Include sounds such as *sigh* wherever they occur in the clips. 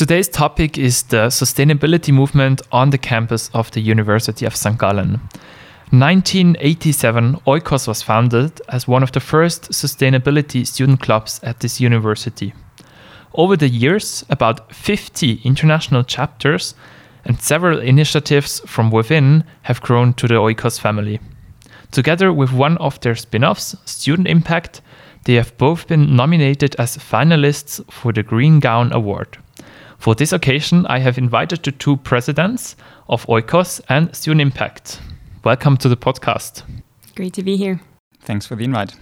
Today's topic is the sustainability movement on the campus of the University of St. Gallen. 1987, Oikos was founded as one of the first sustainability student clubs at this university. Over the years, about 50 international chapters and several initiatives from within have grown to the Oikos family. Together with one of their spin offs, Student Impact, they have both been nominated as finalists for the Green Gown Award. For this occasion, I have invited the two presidents of Oikos and Student Impact. Welcome to the podcast. Great to be here. Thanks for the invite.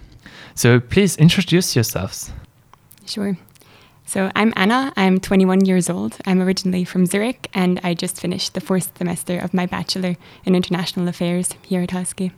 So please introduce yourselves. Sure. So I'm Anna. I'm 21 years old. I'm originally from Zurich and I just finished the fourth semester of my Bachelor in International Affairs here at HSG.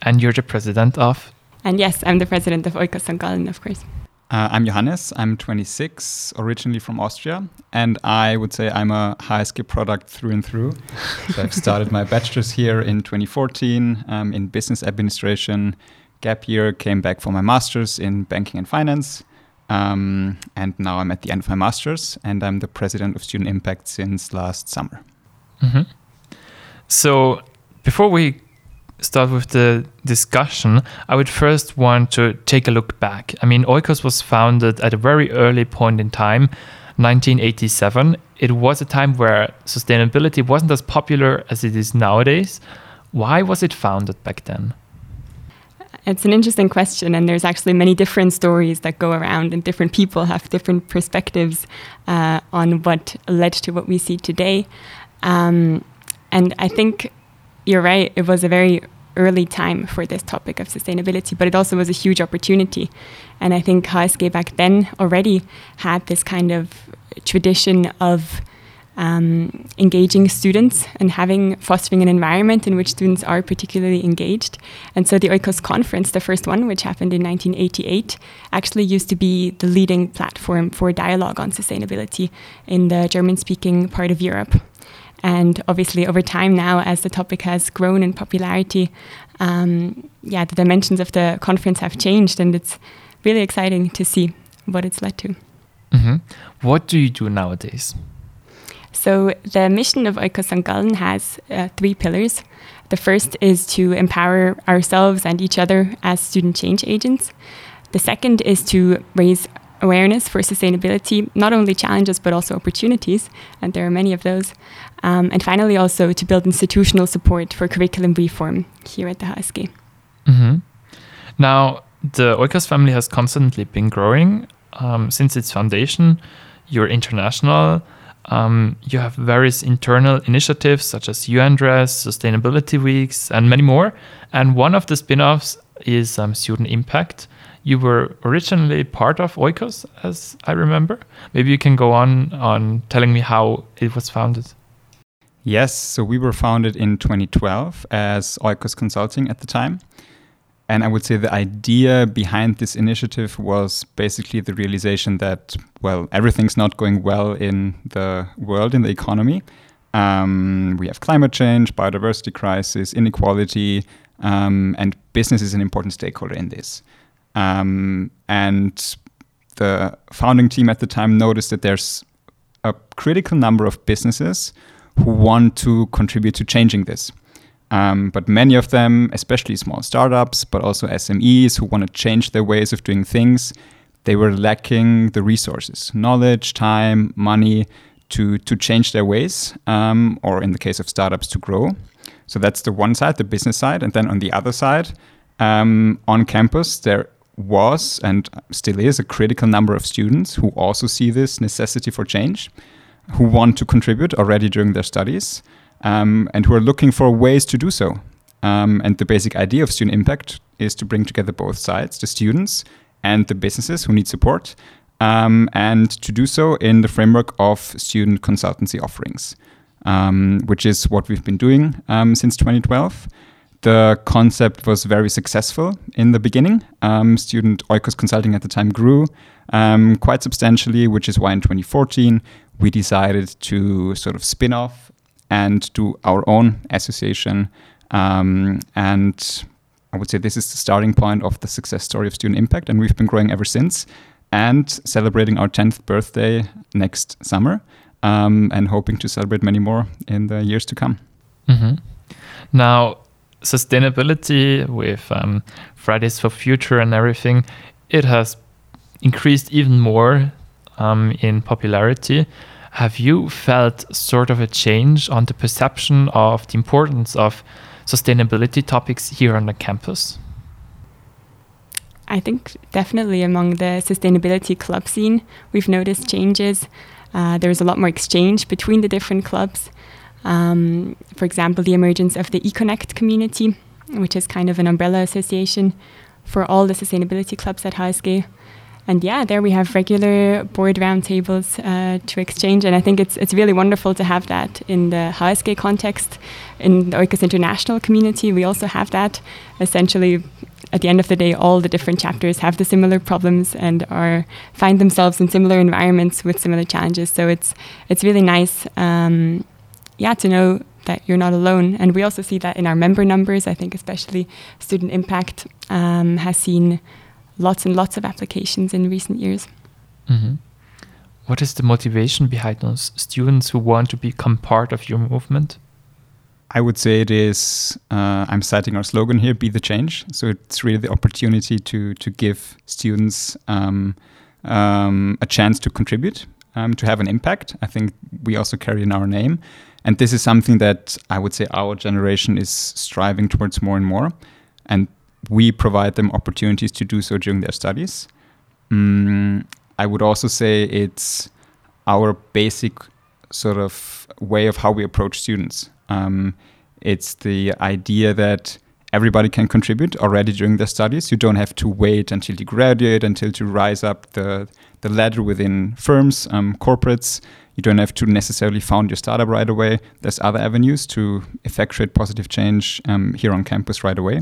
And you're the president of? And yes, I'm the president of Oikos St. Gallen, of course. Uh, I'm Johannes. I'm 26, originally from Austria, and I would say I'm a HSG product through and through. *laughs* so I've started my bachelor's here in 2014 um, in business administration. Gap year, came back for my master's in banking and finance, um, and now I'm at the end of my master's, and I'm the president of Student Impact since last summer. Mm-hmm. So before we start with the discussion, I would first want to take a look back. I mean, Oikos was founded at a very early point in time, 1987. It was a time where sustainability wasn't as popular as it is nowadays. Why was it founded back then? It's an interesting question, and there's actually many different stories that go around, and different people have different perspectives uh, on what led to what we see today. Um, and I think you're right, it was a very early time for this topic of sustainability, but it also was a huge opportunity. And I think HSG back then already had this kind of tradition of um, engaging students and having fostering an environment in which students are particularly engaged. And so the Oikos conference, the first one, which happened in 1988, actually used to be the leading platform for dialogue on sustainability in the German speaking part of Europe. And obviously, over time now, as the topic has grown in popularity, um, yeah, the dimensions of the conference have changed, and it's really exciting to see what it's led to. Mm-hmm. What do you do nowadays? So, the mission of Oikos St. Has uh, three pillars. The first is to empower ourselves and each other as student change agents. The second is to raise awareness for sustainability, not only challenges but also opportunities, and there are many of those. Um, and finally, also to build institutional support for curriculum reform here at the HSG. Mm-hmm. Now, the Oikos family has constantly been growing um, since its foundation. You're international. Um, you have various internal initiatives such as UNDRES, Sustainability Weeks, and many more. And one of the spin offs is um, Student Impact you were originally part of Oikos, as I remember. Maybe you can go on on telling me how it was founded. Yes, so we were founded in 2012 as Oikos Consulting at the time. And I would say the idea behind this initiative was basically the realization that, well, everything's not going well in the world, in the economy. Um, we have climate change, biodiversity crisis, inequality, um, and business is an important stakeholder in this. Um, and the founding team at the time noticed that there's a critical number of businesses who want to contribute to changing this. Um, but many of them, especially small startups, but also SMEs who want to change their ways of doing things, they were lacking the resources, knowledge, time, money to, to change their ways, um, or in the case of startups, to grow. So that's the one side, the business side. And then on the other side, um, on campus, there was and still is a critical number of students who also see this necessity for change, who want to contribute already during their studies, um, and who are looking for ways to do so. Um, and the basic idea of student impact is to bring together both sides, the students and the businesses who need support, um, and to do so in the framework of student consultancy offerings, um, which is what we've been doing um, since 2012. The concept was very successful in the beginning. Um, student Oikos Consulting at the time grew um, quite substantially, which is why in 2014 we decided to sort of spin off and do our own association. Um, and I would say this is the starting point of the success story of Student Impact, and we've been growing ever since and celebrating our 10th birthday next summer. um, and hoping to celebrate many more in the years to come. Mm-hmm. Now, sustainability with um, Fridays for Future and everything, it has increased even more um, in popularity. Have you felt sort of a change on the perception of the importance of sustainability topics here on the campus? I think definitely among the sustainability club scene, we've noticed changes. Uh, there's a lot more exchange between the different clubs. Um, for example, the emergence of the eConnect community, which is kind of an umbrella association for all the sustainability clubs at HSG. And yeah, there we have regular board roundtables uh, to exchange, and I think it's it's really wonderful to have that in the HSG context. In the Oikos International community, we also have that. Essentially, at the end of the day, all the different chapters have the similar problems and are find themselves in similar environments with similar challenges. So it's it's really nice, um, yeah, to know that you're not alone. And we also see that in our member numbers. I think especially Student Impact um, has seen lots and lots of applications in recent years. Mm-hmm. What is the motivation behind those students who want to become part of your movement? I would say it is. Uh, I'm citing our slogan here: "Be the change." So it's really the opportunity to to give students um, um, a chance to contribute, um, to have an impact. I think we also carry in our name, and this is something that I would say our generation is striving towards more and more, and we provide them opportunities to do so during their studies. Mm, I would also say it's our basic sort of way of how we approach students. Um, it's the idea that everybody can contribute already during their studies. You don't have to wait until you graduate, until to rise up the, the ladder within firms, um, corporates. You don't have to necessarily found your startup right away. There's other avenues to effectuate positive change um, here on campus right away.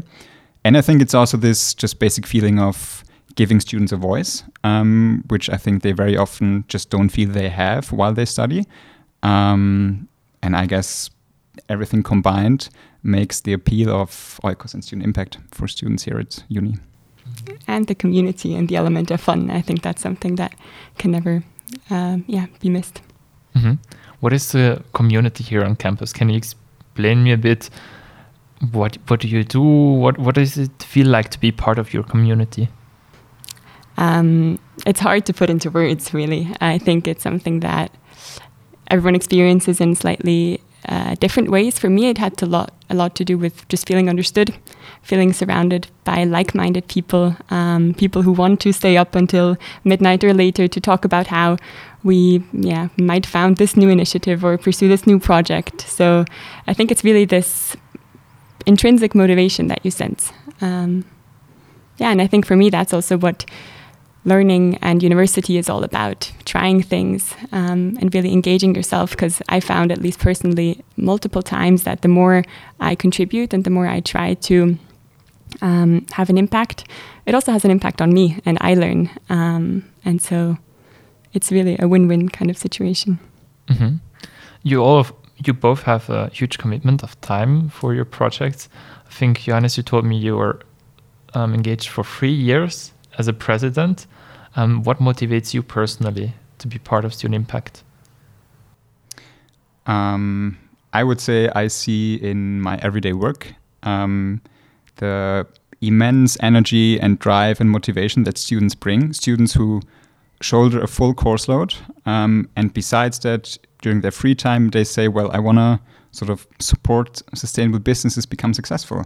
And I think it's also this just basic feeling of giving students a voice, um, which I think they very often just don't feel they have while they study. Um, and I guess everything combined makes the appeal of Oikos and student impact for students here at uni. And the community and the element of fun. I think that's something that can never, um, yeah, be missed. Mm-hmm. What is the community here on campus? Can you explain me a bit? What what do you do? What what does it feel like to be part of your community? Um, it's hard to put into words, really. I think it's something that everyone experiences in slightly uh, different ways. For me, it had to lot a lot to do with just feeling understood, feeling surrounded by like-minded people, um, people who want to stay up until midnight or later to talk about how we yeah might found this new initiative or pursue this new project. So I think it's really this intrinsic motivation that you sense. Um, yeah, and I think for me that's also what learning and university is all about trying things um, and really engaging yourself because i found at least personally multiple times that the more i contribute and the more i try to um, have an impact it also has an impact on me and i learn. Um, and so it's really a win-win kind of situation. Mm-hmm. you all have, you both have a huge commitment of time for your projects. I think johannes you told me you were um, engaged for three years as a president um, what motivates you personally to be part of Student Impact? Um, I would say I see in my everyday work um, the immense energy and drive and motivation that students bring. Students who shoulder a full course load, um, and besides that, during their free time, they say, "Well, I want to sort of support sustainable businesses become successful,"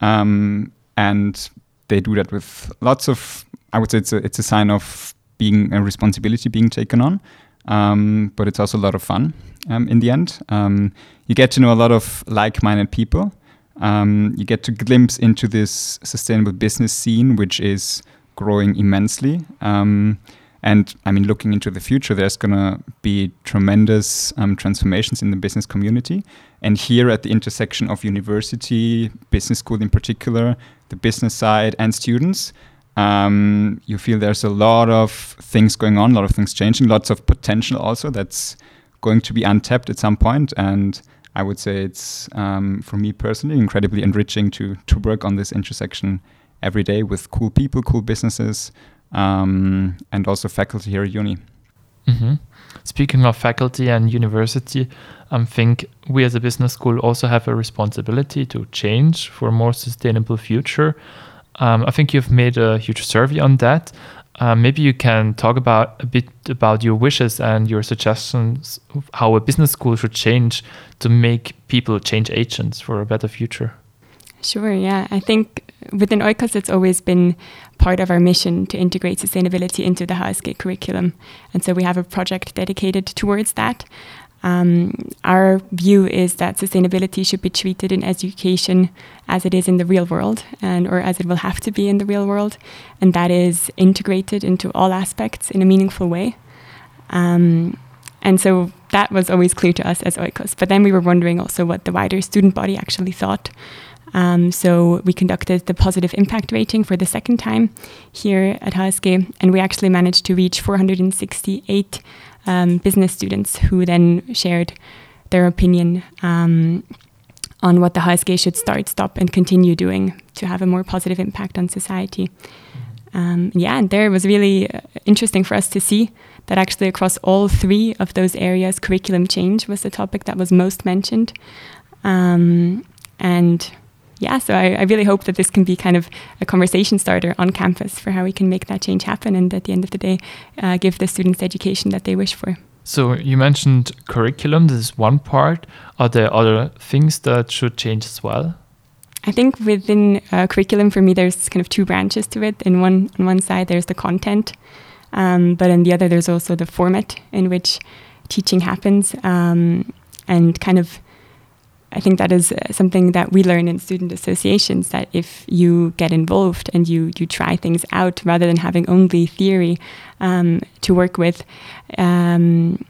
um, and they do that with lots of I would say it's a, it's a sign of being a responsibility being taken on, um, but it's also a lot of fun um, in the end. Um, you get to know a lot of like-minded people. Um, you get to glimpse into this sustainable business scene, which is growing immensely. And I mean, looking into the future, there's going to be tremendous um, transformations in the business community. And here at the intersection of university, business school in particular, the business side, and students, um, you feel there's a lot of things going on, a lot of things changing, lots of potential also that's going to be untapped at some point. And I would say it's, um, for me personally, incredibly enriching to, to work on this intersection every day with cool people, cool businesses, um, and also faculty here at uni. Mm-hmm. Speaking of faculty and university, I think we as a business school also have a responsibility to change for a more sustainable future. Um, I think you've made a huge survey on that. Uh, maybe you can talk about a bit about your wishes and your suggestions how a business school should change to make people change agents for a better future. Sure, yeah. I think within Oikos, it's always been part of our mission to integrate sustainability into the HSG curriculum. And so we have a project dedicated towards that. Um, our view is that sustainability should be treated in education as it is in the real world, and or as it will have to be in the real world, and that is integrated into all aspects in a meaningful way. Um, and so that was always clear to us as Oikos. But then we were wondering also what the wider student body actually thought. Um, so we conducted the positive impact rating for the second time here at HSG, and we actually managed to reach 468 um, business students who then shared their opinion um, on what the HSG should start, stop, and continue doing to have a more positive impact on society. Um, yeah, and there it was really uh, interesting for us to see that actually across all three of those areas, curriculum change was the topic that was most mentioned. Um, and yeah, so I, I, really hope that this can be kind of a conversation starter on campus for how we can make that change happen and at the end of the day, uh, give the students the education that they wish for. So you mentioned curriculum, this is one part. Are there other things that should change as well? I think within uh, curriculum, for me, there's kind of two branches to it. In one, on one side, there's the content, um, but on the other, there's also the format in which teaching happens, um, and kind of I think that is uh, something that we learn in student associations that if you get involved and you, you try things out rather than having only theory um, to work with, um,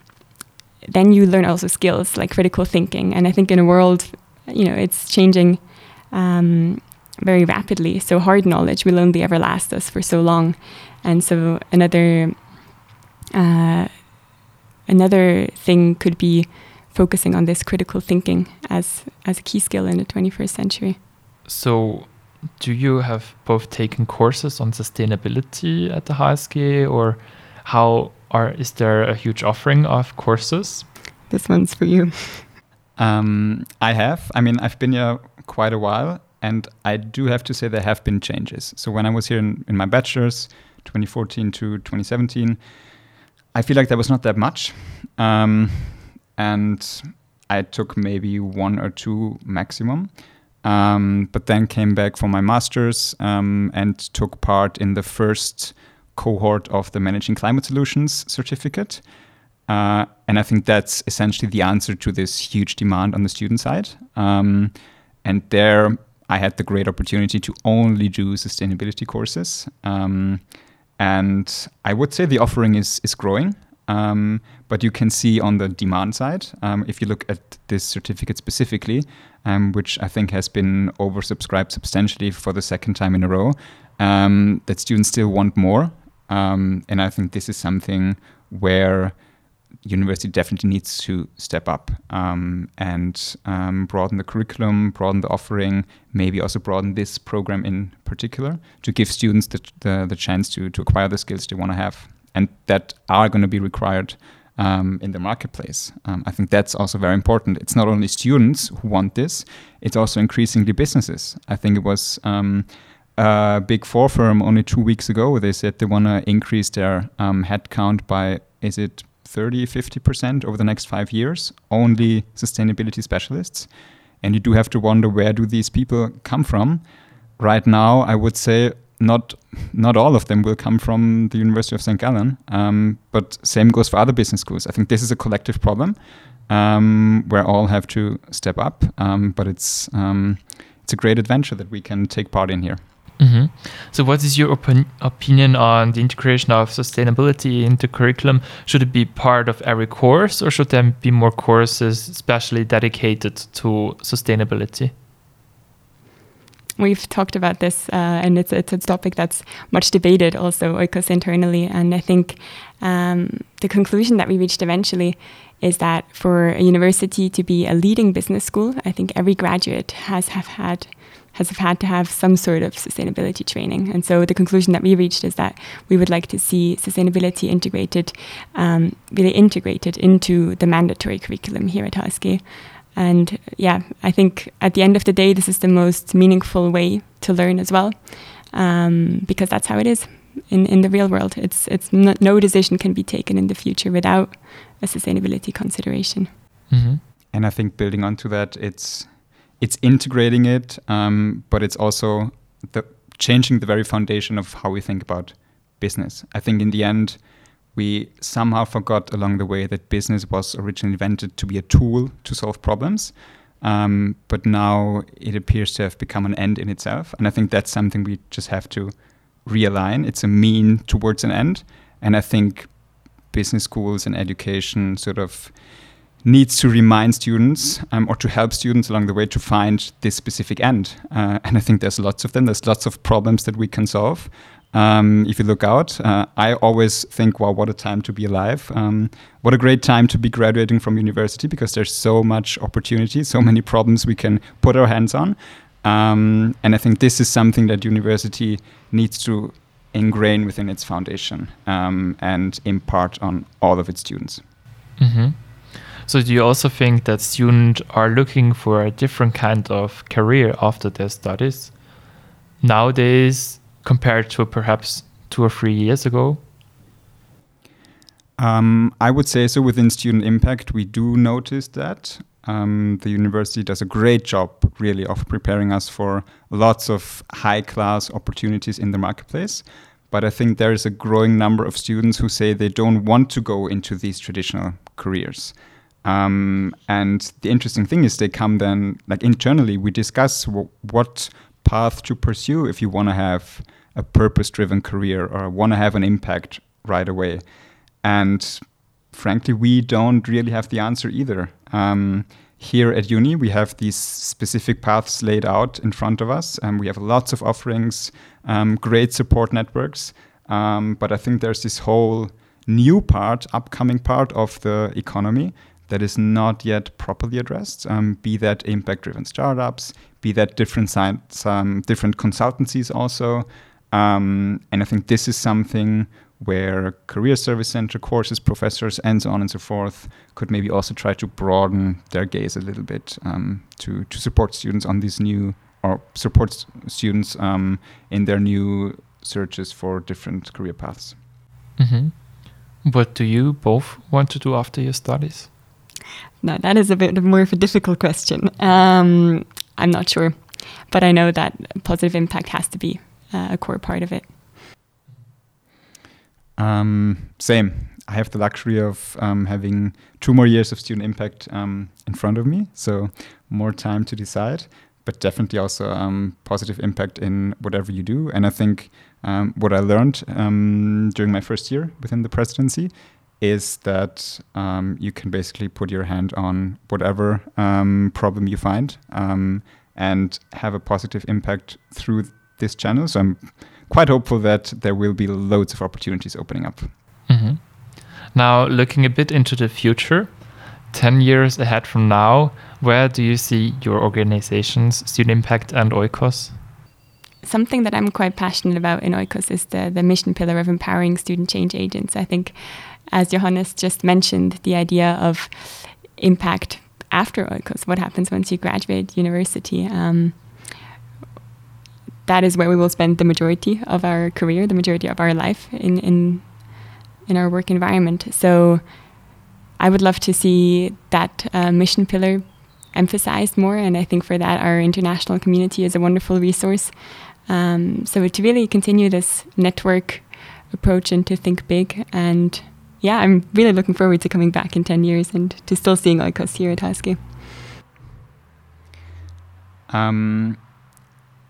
then you learn also skills like critical thinking. And I think in a world, you know, it's changing um, very rapidly. So hard knowledge will only ever last us for so long. And so another uh, another thing could be focusing on this critical thinking as as a key skill in the 21st century. So, do you have both taken courses on sustainability at the HSG, or how are is there a huge offering of courses? This one's for you. Um, I have. I mean, I've been here quite a while, and I do have to say there have been changes. So when I was here in, in my bachelor's, 2014 to 2017, I feel like there was not that much. Um, and I took maybe one or two maximum. Um, but then came back for my master's um, and took part in the first cohort of the Managing Climate Solutions certificate. Uh, and I think that's essentially the answer to this huge demand on the student side. Um, and there I had the great opportunity to only do sustainability courses. Um, and I would say the offering is, is growing. Um, but you can see on the demand side, um, if you look at this certificate specifically, um, which I think has been oversubscribed substantially for the second time in a row, um, that students still want more. Um, and I think this is something where university definitely needs to step up um, and broaden the curriculum, broaden the offering, maybe also broaden this program in particular to give students the, the, the chance to, to acquire the skills they want to have and that are going to be required um, in the marketplace. Um, I think that's also very important. It's not only students who want this, it's also increasingly businesses. I think it was um, a big four firm only two weeks ago. They said they want to increase their um, headcount by, is it 30, 50% over the next five years? Only sustainability specialists. And you do have to wonder where do these people come from? Right now, I would say not not all of them will come from the University of St. Gallen, um, but same goes for other business schools. I think this is a collective problem um, where all have to step up, um, but it's um, it's a great adventure that we can take part in here. Mm-hmm. So, what is your opinion on the integration of sustainability into curriculum? Should it be part of every course, or should there be more courses especially dedicated to sustainability? We've talked about this, uh, and it's, it's a topic that's much debated also Oikos internally. And I think um, the conclusion that we reached eventually is that for a university to be a leading business school, I think every graduate has have had has have had to have some sort of sustainability training. And so the conclusion that we reached is that we would like to see sustainability integrated, um, really integrated into the mandatory curriculum here at HSG. And yeah, I think at the end of the day, this is the most meaningful way to learn as well, um, because that's how it is in, in the real world. It's it's not, no decision can be taken in the future without a sustainability consideration. Mm-hmm. And I think building onto that, it's it's integrating it, um, but it's also the changing the very foundation of how we think about business. I think in the end, we somehow forgot along the way that business was originally invented to be a tool to solve problems. Um, but now it appears to have become an end in itself. And I think that's something we just have to realign. It's a mean towards an end. And I think business schools and education sort of needs to remind students um, or to help students along the way to find this specific end. Uh, and I think there's lots of them. There's lots of problems that we can solve. Um, if you look out, uh, I always think, wow, what a time to be alive. Um, what a great time to be graduating from university because there's so much opportunity, so many problems we can put our hands on. Um, and I think this is something that university needs to ingrain within its foundation um, and impart on all of its students. Mm-hmm. So do you also think that students are looking for a different kind of career after their studies nowadays compared to perhaps two or three years ago? Um, I would say so. Within student impact, we do notice that um, the university does a great job, really, of preparing us for lots of high class opportunities in the marketplace. But I think there is a growing number of students who say they don't want to go into these traditional careers. Um, and the interesting thing is, they come then, like internally, we discuss what path to pursue if you want to have a purpose driven career or want to have an impact right away. And frankly, we don't really have the answer either. Um, here at uni, we have these specific paths laid out in front of us, and we have lots of offerings, um, great support networks. Um, but I think there's this whole new part, upcoming part of the economy that is not yet properly addressed. Um, be that impact-driven startups, be that different sites, um, different consultancies also. Um, and I think this is something where career service center courses, professors, and so on and so forth could maybe also try to broaden their gaze a little bit um, to to support students on these new or support students um, in their new searches for different career paths. Mm-hmm. What do you both want to do after your studies? No, that is a bit more of a difficult question. Um, I'm not sure, but I know that positive impact has to be uh, a core part of it. Um, same. I have the luxury of um, having two more years of student impact um, in front of me, so more time to decide. But definitely also um, positive impact in whatever you do. And I think um, what I learned um, during my first year within the presidency is that um, you can basically put your hand on whatever problem you find and have a positive impact through this channel. So I'm quite hopeful that there will be loads of opportunities opening up. Mm-hmm. Now, looking a bit into the future, 10 years ahead from now, where do you see your organizations, Student Impact and Oikos? Something that I'm quite passionate about in Oikos is the, the mission pillar of empowering student change agents. I think, as Johannes just mentioned, the idea of impact after Oikos, what happens once you graduate university. Um, that is where we will spend the majority of our career, the majority of our life in in in our work environment. So I would love to see that uh, mission pillar emphasized more, and I think for that our international community is a wonderful resource. Um, so to really continue this network approach and to think big and yeah, I'm really looking forward to coming back in 10 years and to still seeing Oikos here at HSG. Um,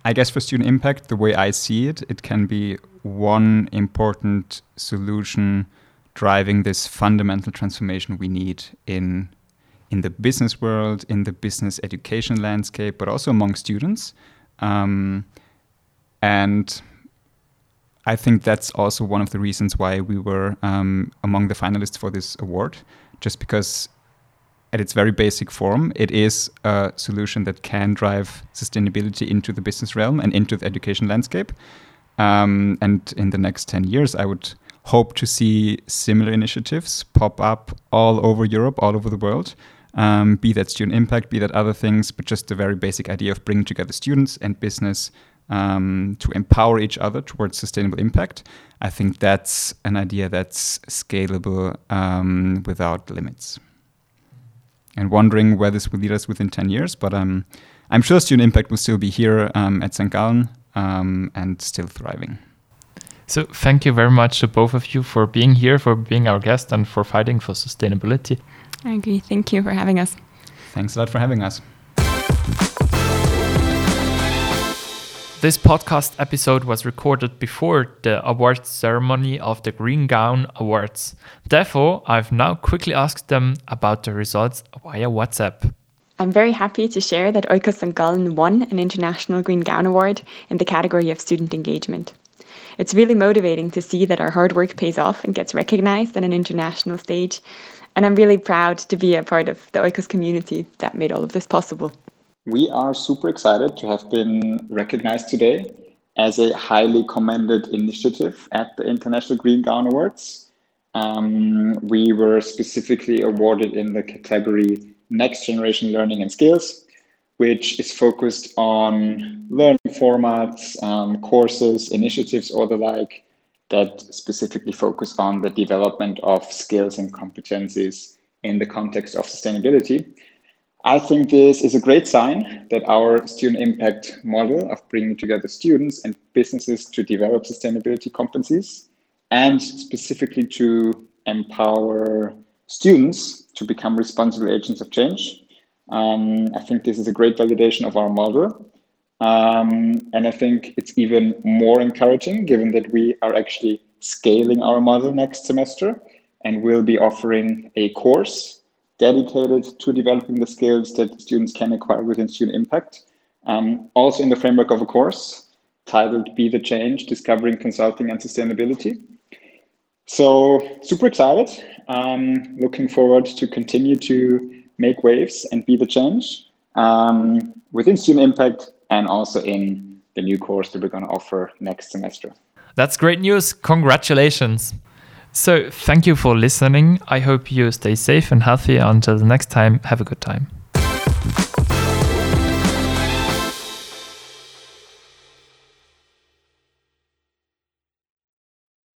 I guess for student impact, the way I see it, it can be one important solution driving this fundamental transformation we need in in the business world, in the business education landscape, but also among students. Um, and I think that's also one of the reasons why we were um, among the finalists for this award, just because at its very basic form, it is a solution that can drive sustainability into the business realm and into the education landscape. Um, and in the next 10 years, I would hope to see similar initiatives pop up all over Europe, all over the world. Um, be that student impact, be that other things, but just the very basic idea of bringing together students and business um, to empower each other towards sustainable impact. I think that's an idea that's scalable um, without limits. And wondering where this will lead us within 10 years, but um, I'm sure student impact will still be here um, at St. Gallen um, and still thriving. So, thank you very much to both of you for being here, for being our guest, and for fighting for sustainability. I agree. Thank you for having us. Thanks a lot for having us. This podcast episode was recorded before the awards ceremony of the Green Gown Awards. Therefore, I've now quickly asked them about the results via WhatsApp. I'm very happy to share that Oikos St. Gallen won an International Green Gown Award in the category of student engagement. It's really motivating to see that our hard work pays off and gets recognised on an international stage. And I'm really proud to be a part of the Oikos community that made all of this possible. We are super excited to have been recognized today as a highly commended initiative at the International Green Gown Awards. Um, we were specifically awarded in the category Next Generation Learning and Skills, which is focused on learning formats, um, courses, initiatives, or the like that specifically focus on the development of skills and competencies in the context of sustainability. I think this is a great sign that our student impact model of bringing together students and businesses to develop sustainability competencies and specifically to empower students to become responsible agents of change. Um, I think this is a great validation of our model. Um, and I think it's even more encouraging given that we are actually scaling our model next semester and we'll be offering a course dedicated to developing the skills that students can acquire within Student Impact. Um, also in the framework of a course titled Be the Change, Discovering Consulting and Sustainability. So super excited. Um, looking forward to continue to make waves and be the change um, within Student Impact and also in the new course that we're going to offer next semester. That's great news. Congratulations. So, thank you for listening. I hope you stay safe and healthy. Until the next time, have a good time.